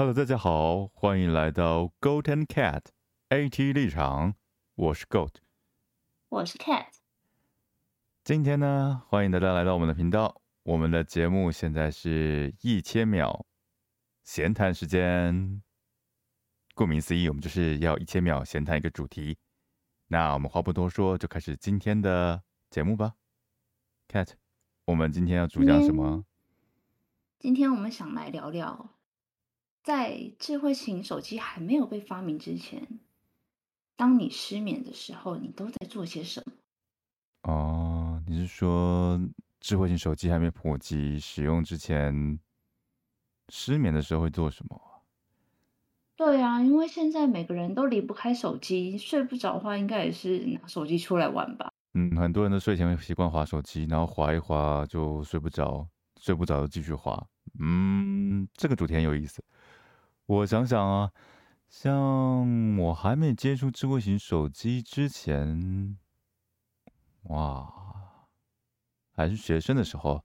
Hello，大家好，欢迎来到 Goat and Cat AT 立场，我是 Goat，我是 Cat。今天呢，欢迎大家来到我们的频道。我们的节目现在是一千秒闲谈时间，顾名思义，我们就是要一千秒闲谈一个主题。那我们话不多说，就开始今天的节目吧。Cat，我们今天要主讲什么？今天我们想来聊聊，在智慧型手机还没有被发明之前，当你失眠的时候，你都在做些什么？哦，你是说智慧型手机还没普及使用之前，失眠的时候会做什么？对啊，因为现在每个人都离不开手机，睡不着的话，应该也是拿手机出来玩吧。嗯，很多人都睡前会习惯划手机，然后划一划就睡不着，睡不着就继续划。嗯，这个主题很有意思。我想想啊，像我还没接触智慧型手机之前，哇，还是学生的时候，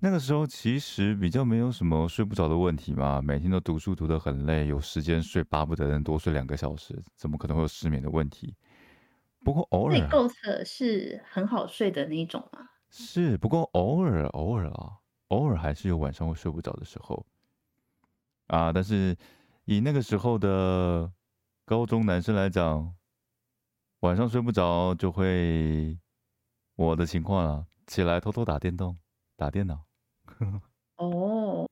那个时候其实比较没有什么睡不着的问题嘛，每天都读书读得很累，有时间睡巴不得能多睡两个小时，怎么可能会有失眠的问题？不过偶尔，那 Goat 是很好睡的那一种吗？是，不过偶尔偶尔啊，偶尔还是有晚上会睡不着的时候啊。但是以那个时候的高中男生来讲，晚上睡不着就会我的情况啊，起来偷偷打电动、打电脑。哦，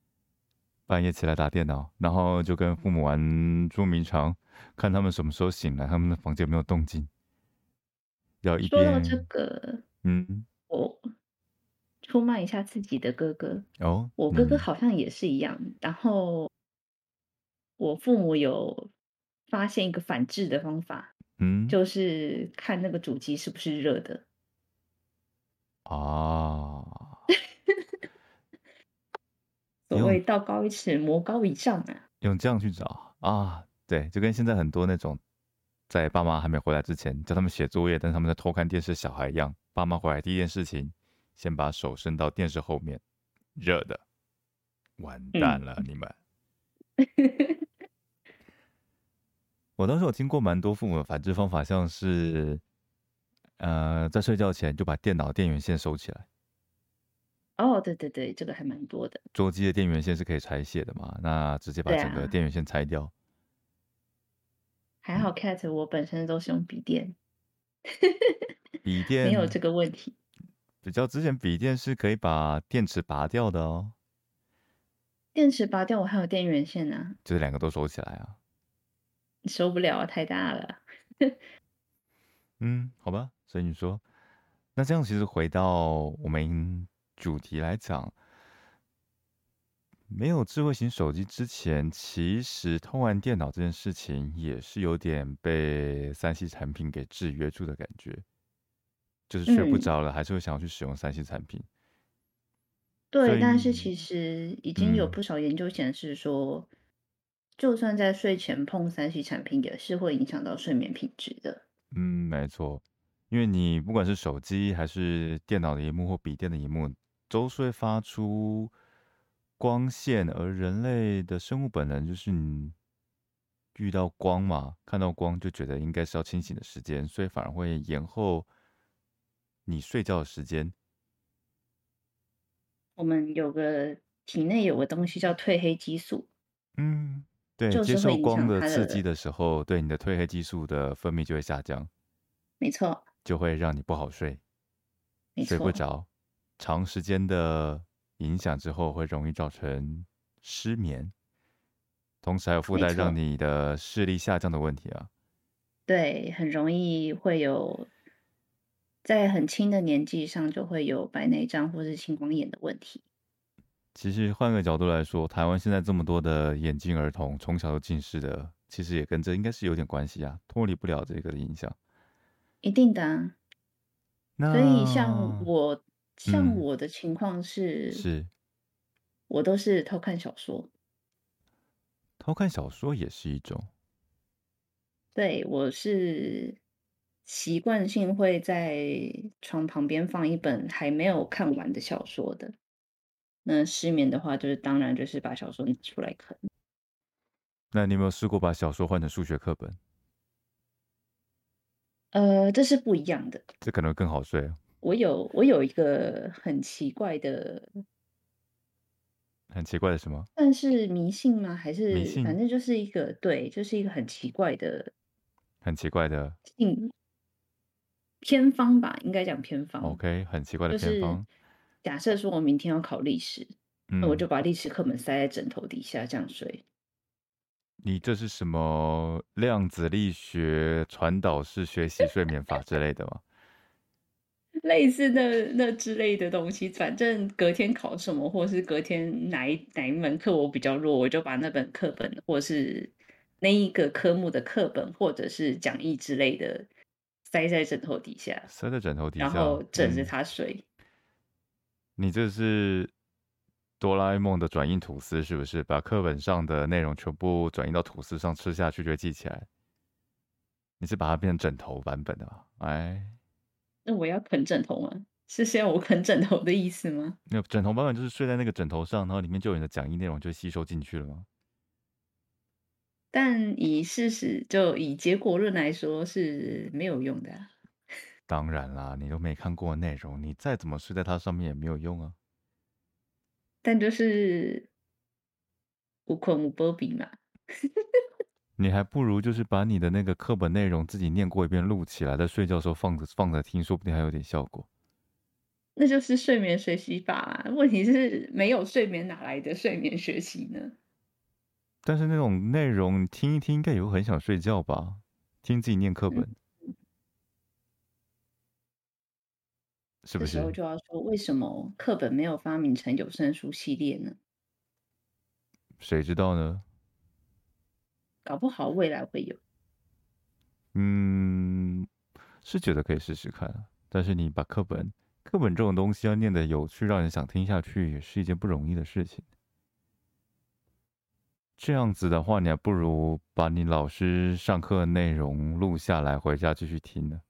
半夜起来打电脑，然后就跟父母玩捉迷藏，看他们什么时候醒来，他们的房间有没有动静。要一说到这个，嗯，我出卖一下自己的哥哥哦，我哥哥好像也是一样。然后我父母有发现一个反制的方法，嗯，就是看那个主机是不是热的啊。所谓道高一尺，魔高一丈啊。用这样去找啊，对，就跟现在很多那种。在爸妈还没回来之前，叫他们写作业，但是他们在偷看电视，小孩一样。爸妈回来第一件事情，先把手伸到电视后面，热的，完蛋了，你们。我当时有听过蛮多父母的反制方法，像是，呃，在睡觉前就把电脑电源线收起来。哦，对对对，这个还蛮多的。桌机的电源线是可以拆卸的嘛？那直接把整个电源线拆掉。还好，Cat，我本身都是用笔电，笔电没有这个问题。比较之前笔电是可以把电池拔掉的哦。电池拔掉，我还有电源线呢。就是两个都收起来啊。收不了啊，太大了。嗯，好吧。所以你说，那这样其实回到我们主题来讲。没有智慧型手机之前，其实偷玩电脑这件事情也是有点被三 C 产品给制约住的感觉，就是睡不着了，还是会想要去使用三 C 产品。对，但是其实已经有不少研究显示说，就算在睡前碰三 C 产品，也是会影响到睡眠品质的。嗯，没错，因为你不管是手机还是电脑的荧幕或笔电的荧幕，都是会发出。光线，而人类的生物本能就是你遇到光嘛，看到光就觉得应该是要清醒的时间，所以反而会延后你睡觉的时间。我们有个体内有个东西叫褪黑激素，嗯，对，接受光的刺激的时候，对你的褪黑激素的分泌就会下降，没错，就会让你不好睡，睡不着，长时间的。影响之后会容易造成失眠，同时还有附带让你的视力下降的问题啊。对，很容易会有在很轻的年纪上就会有白内障或是青光眼的问题。其实换个角度来说，台湾现在这么多的眼镜儿童从小就近视的，其实也跟这应该是有点关系啊，脱离不了这个的影响。一定的。所以像我。像我的情况是，是，我都是偷看小说。偷看小说也是一种。对，我是习惯性会在床旁边放一本还没有看完的小说的。那失眠的话，就是当然就是把小说拿出来看。那你有没有试过把小说换成数学课本？呃，这是不一样的。这可能更好睡哦。我有我有一个很奇怪的很奇怪的什么？算是迷信吗？还迷是信？反正就是一个对，就是一个很奇怪的很奇怪的信偏方吧，应该讲偏方。，OK，很奇怪的偏方。假设说我明天要考历史，那我嗯，就把历史课本塞在枕头底下这样睡。你这是什么量子力学传导式学习睡眠法之类的吗？类似那那之类的东西，反正隔天考什么，或是隔天哪一哪一门课我比较弱，我就把那本课本，或是那一个科目的课本，或者是讲义之类的，塞在枕头底下，塞在枕头底下。然后枕着嗯，它睡。你这是哆啦 A 梦的转印吐司是不是？把课本上的内容全部转印到吐司上，吃下去就会记起来。你是把它变成枕头版本的吗？哎，那我要啃枕头吗？是是要我啃枕头的意思吗？那枕头版本就是睡在那个枕头上，然后里面就有你的讲义内容就吸收进去了吗？但以事实就以结果论来说是没有用的啊、当然啦，你都没看过内容，你再怎么睡在它上面也没有用啊。但就是无困无波比嘛。你还不如就是把你的那个课本内容自己念过一遍，录起来，在睡觉的时候放着放着听，说不定还有点效果。那就是睡眠学习法啊。问题是没有睡眠，哪来的睡眠学习呢？但是那种内容听一听，应该也会很想睡觉吧？听自己念课嗯，本，是不这时候是？就要说，为什么课本没有发明成有声书系列呢？谁知道呢？搞不好未来会有。嗯，是觉得可以试试看啊。但是你把课本，课本这种东西要念的有趣，让人想听下去，也是一件不容易的事情。这样子的话，你还不如把你老师上课的内容录下来，回家继续听呢。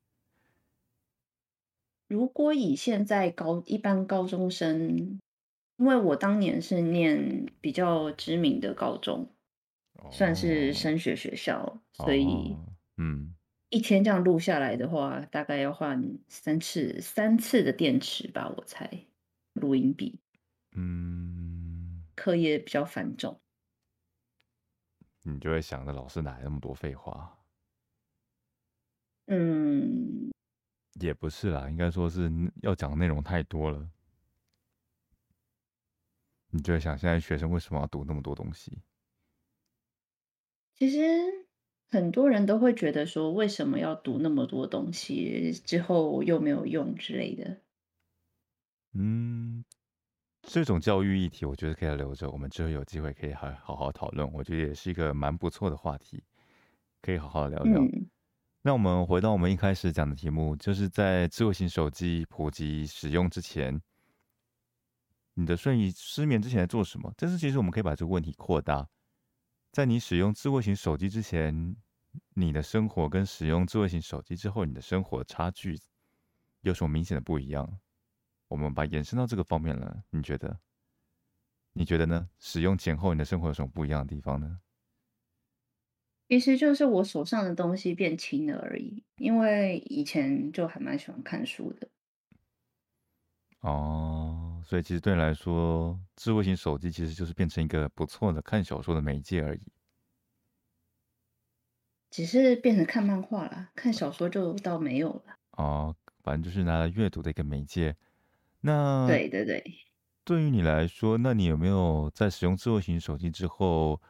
如果以现在高一般高中生，因为我当年是念比较知名的高中，算是哦升学学校，所以哦，嗯，一天这样录下来的话，大概要换三次三次的电池吧，我猜。录音笔，嗯，课业比较繁重。你就会想着老师哪来那么多废话？嗯，也不是啦，应该说是要讲的内容太多了。你就会想，现在学生为什么要读那么多东西？其实很多人都会觉得说，为什么要读那么多东西，之后又没有用之类的。嗯，这种教育议题，我觉得可以留着，我们之后有机会可以好好好讨论。我觉得也是一个蛮不错的话题，可以好好聊聊。嗯，那我们回到我们一开始讲的题目，就是在智慧型手机普及使用之前，你的睡意失眠之前在做什么？但是其实我们可以把这个问题扩大，在你使用智慧型手机之前，你的生活跟使用智慧型手机之后，你的生活差距有什么明显的不一样？我们把延伸到这个方面了，你觉得？你觉得呢？使用前后，你的生活有什么不一样的地方呢？其实就是我手上的东西变轻了而已。因为以前就还蛮喜欢看书的，哦，所以其实对你来说，智慧型手机其实就是变成一个不错的看小说的媒介而已。只是变成看漫画了，看小说就倒没有了。哦，反正就是拿来阅读的一个媒介。那对对对，对于你来说，那你有没有在使用智慧型手机之后，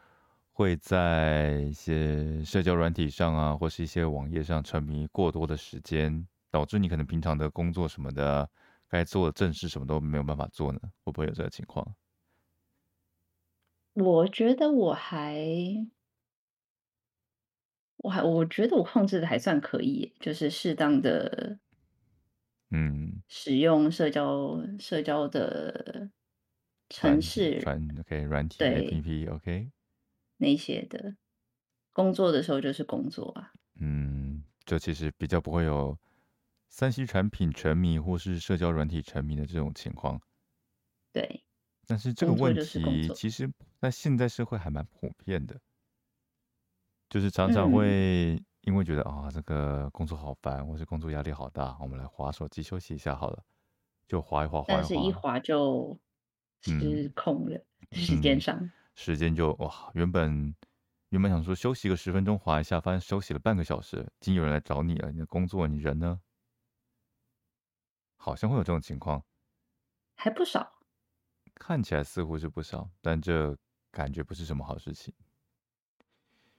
会在一些社交软体上啊，或是一些网页上沉迷过多的时间，导致你可能平常的工作什么的，该做的正事什么都没有办法做呢？会不会有这个情况？我觉得我还，我还我觉得我控制的还算可以，就是适当的嗯，使用社交社交的传程式，传 OK 软体对 APP OK，那些的。工作的时候就是工作啊，嗯，就其实比较不会有三 C 产品沉迷或是社交软体沉迷的这种情况。对，但是这个问。题其实在现在社会还蛮普遍的。就是常常嗯，会因为觉得啊，这个工作好烦，或是工作压力好大，我们来划手机休息一下好了，就划一划，划但一划，是一划就嗯失控了，时间嗯，上。时间就哇，原本原本想说休息个十分钟划一下，发现休息了半个小时，已经有人来找你了，你的工作，你人呢？好像会有这种情况，还不少。看起来似乎是不少，但这感觉不是什么好事情。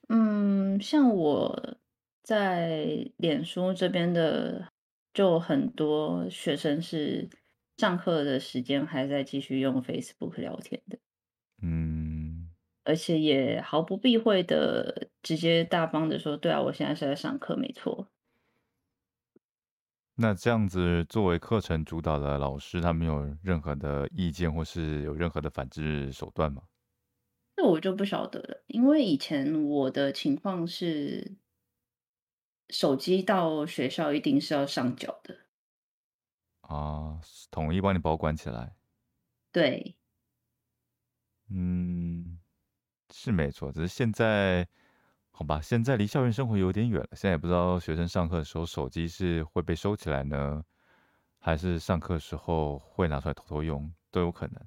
嗯，像我在脸书这边的，就很多学生是上课的时间还在继续用 Facebook 聊天的，嗯，而且也毫不避讳的直接大方的说：“对啊，我现在是在上课，没错。”那这样子作为课程主导的老师，他们有任何的意见或是有任何的反制手段吗？那我就不晓得了，因为以前我的情况是，手机到学校一定是要上缴的，啊，统一帮你保管起来。对，嗯，是没错，只是现在，好吧，现在离校园生活有点远了，现在也不知道学生上课的时候手机是会被收起来呢，还是上课时候会拿出来偷偷用，都有可能。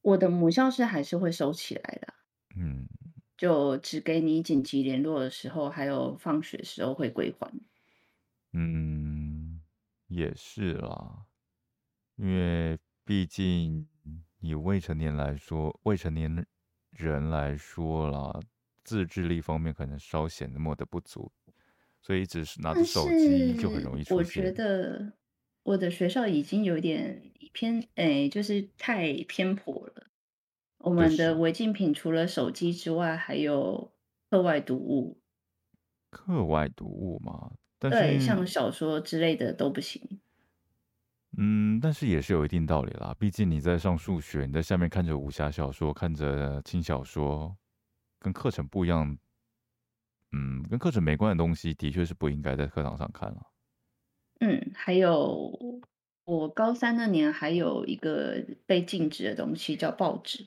我的母校是还是会收起来的。嗯，就只给你紧急联络的时候，还有放学时候会归还。嗯，也是啦，因为毕竟以未成年来说，未成年人来说啦，自制力方面可能稍显那么的不足，所以只是拿着手机就很容易出我觉。得我的学校已经有点偏，哎，就是太偏颇了。我们的违禁品除了手机之外，还有课外读物，课外读物嘛，但对，是像小说之类的都不行。嗯，但是也是有一定道理啦，毕竟你在上数学，你在下面看着武侠小说，看着轻小说，跟课程不一样。嗯，跟课程没关的东西，的确是不应该在课堂上看了。嗯，还有我高三那年还有一个被禁止的东西叫报纸。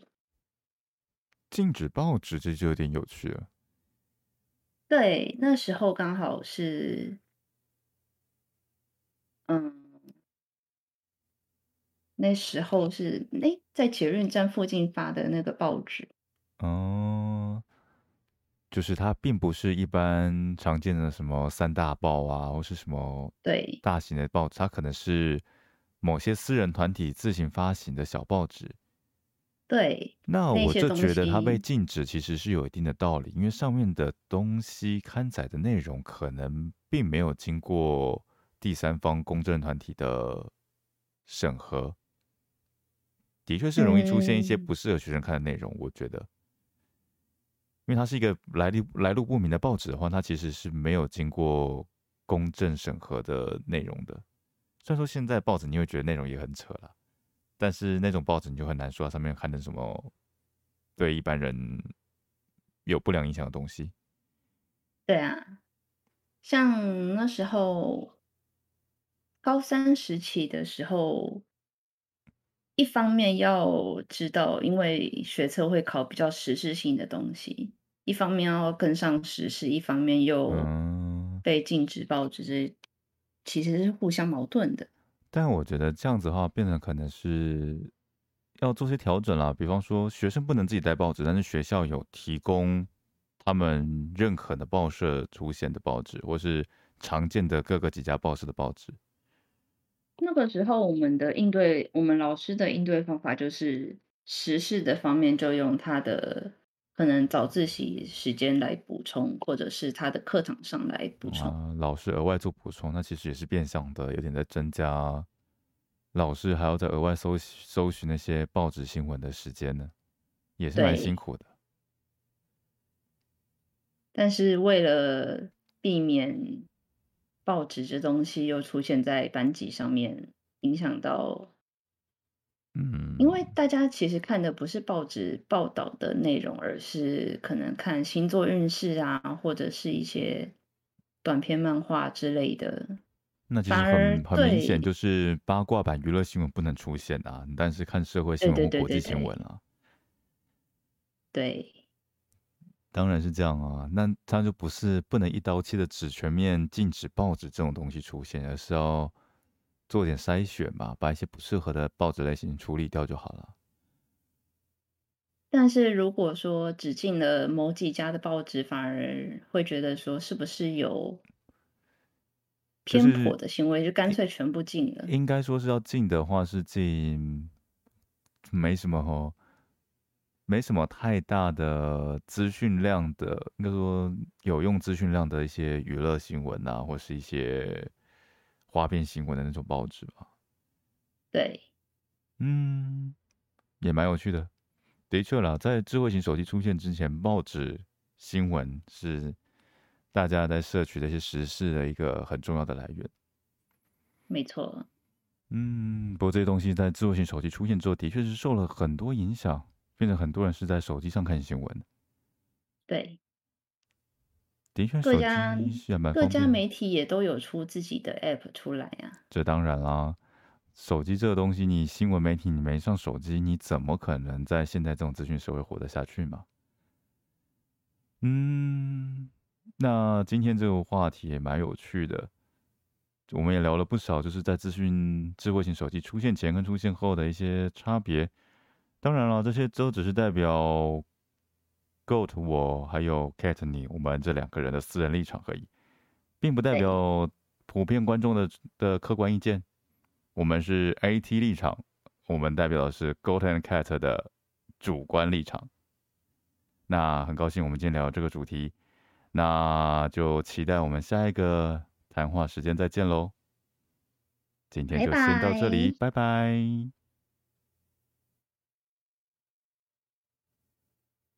禁止报纸，这就有点有趣了。对，那时候刚好是，嗯，那时候是诶，在捷运站附近发的那个报纸。哦，就是它并不是一般常见的什么三大报啊，或是什么对大型的报纸，它可能是某些私人团体自行发行的小报纸。对，那我就觉得它被，禁止其实是有一定的道理，因为上面的东西刊载的内容可能并没有经过第三方公证团体的审核，的确是容易出现一些嗯，不适合学生看的内容。我觉得，因为它是一个来历来路不明的报纸的话，它其实是没有经过公正审核的内容的。虽然说现在报纸你会觉得内容也很扯啦，但是那种报纸你就很难说它上面刊登什么对一般人有不良影响的东西。对啊，像那时候高三时期的时候，一方面要知道，因为学测会考比较时事性的东西，一方面要跟上时事，一方面又嗯，被禁止报纸，这其实是互相矛盾的。但我觉得这样子的话，变成可能是要做些调整啦。比方说，学生不能自己带报纸，但是学校有提供他们认可的报社出现的报纸，或是常见的各个几家报社的报纸。那个时候，我们的应对，我们老师的应对方法就是时事的方面，就用他的可能早自习时间来补充，或者是他的课堂上来补充。啊，老师额外做补充，那其实也是变相的，有点在增加老师还要再额外搜搜寻那些报纸新闻的时间呢，也是蛮辛，苦的。但是为了避免报纸这东西又出现在班级上面，影响到，嗯因为嗯，大家其实看的不是报纸报道的内容，而是可能看星座运势啊，或者是一些短篇漫画之类的。那其实很很明显，就是八卦版娱乐新闻不能出现啊，但是看社会新闻或国际新闻啊。对，当然是这样啊，那他就不是不能一刀切的只全面禁止报纸这种东西出现，而是要做点筛选吧，把一些不适合的报纸类型处理掉就好了。但是如果说只进了某几家的报纸，反而会觉得说是不是有偏颇的行为，就干脆全部禁了。应该说是要禁的话，是禁没什么哦。没什么太大的资讯量的，应该说有用资讯量的一些娱乐新闻啊，或是一些花边新闻的那种报纸吧。对，嗯，也蛮有趣的。的确啦，在智慧型手机出现之前，报纸新闻是大家在摄取的一些时事的一个很重要的来源。没错。嗯，不过这些东西在智慧型手机出现之后，的确是受了很多影响。变成很多人是在手机上看新闻。对，的确，各家各家媒体也都有出自己的 app 出来呀。这当然啦，手机这个东西，你新闻媒体你没上手机，你怎么可能在现在这种资讯社会活得下去嘛？嗯，那今天这个话题也蛮有趣的，我们也聊了不少，就是在资讯智慧型手机出现前跟出现后的一些差别。当然了，这些都只是代表 Goat 我还有 Cat 你我们这两个人的私人立场而已，并不代表普遍观众的的客观意见。我们是 AT 立场，我们代表的是 Goat and Cat 的主观立场。那很高兴我们今天聊这个主题，那就期待我们下一个谈话时间再见喽。今天就先到这里，拜拜。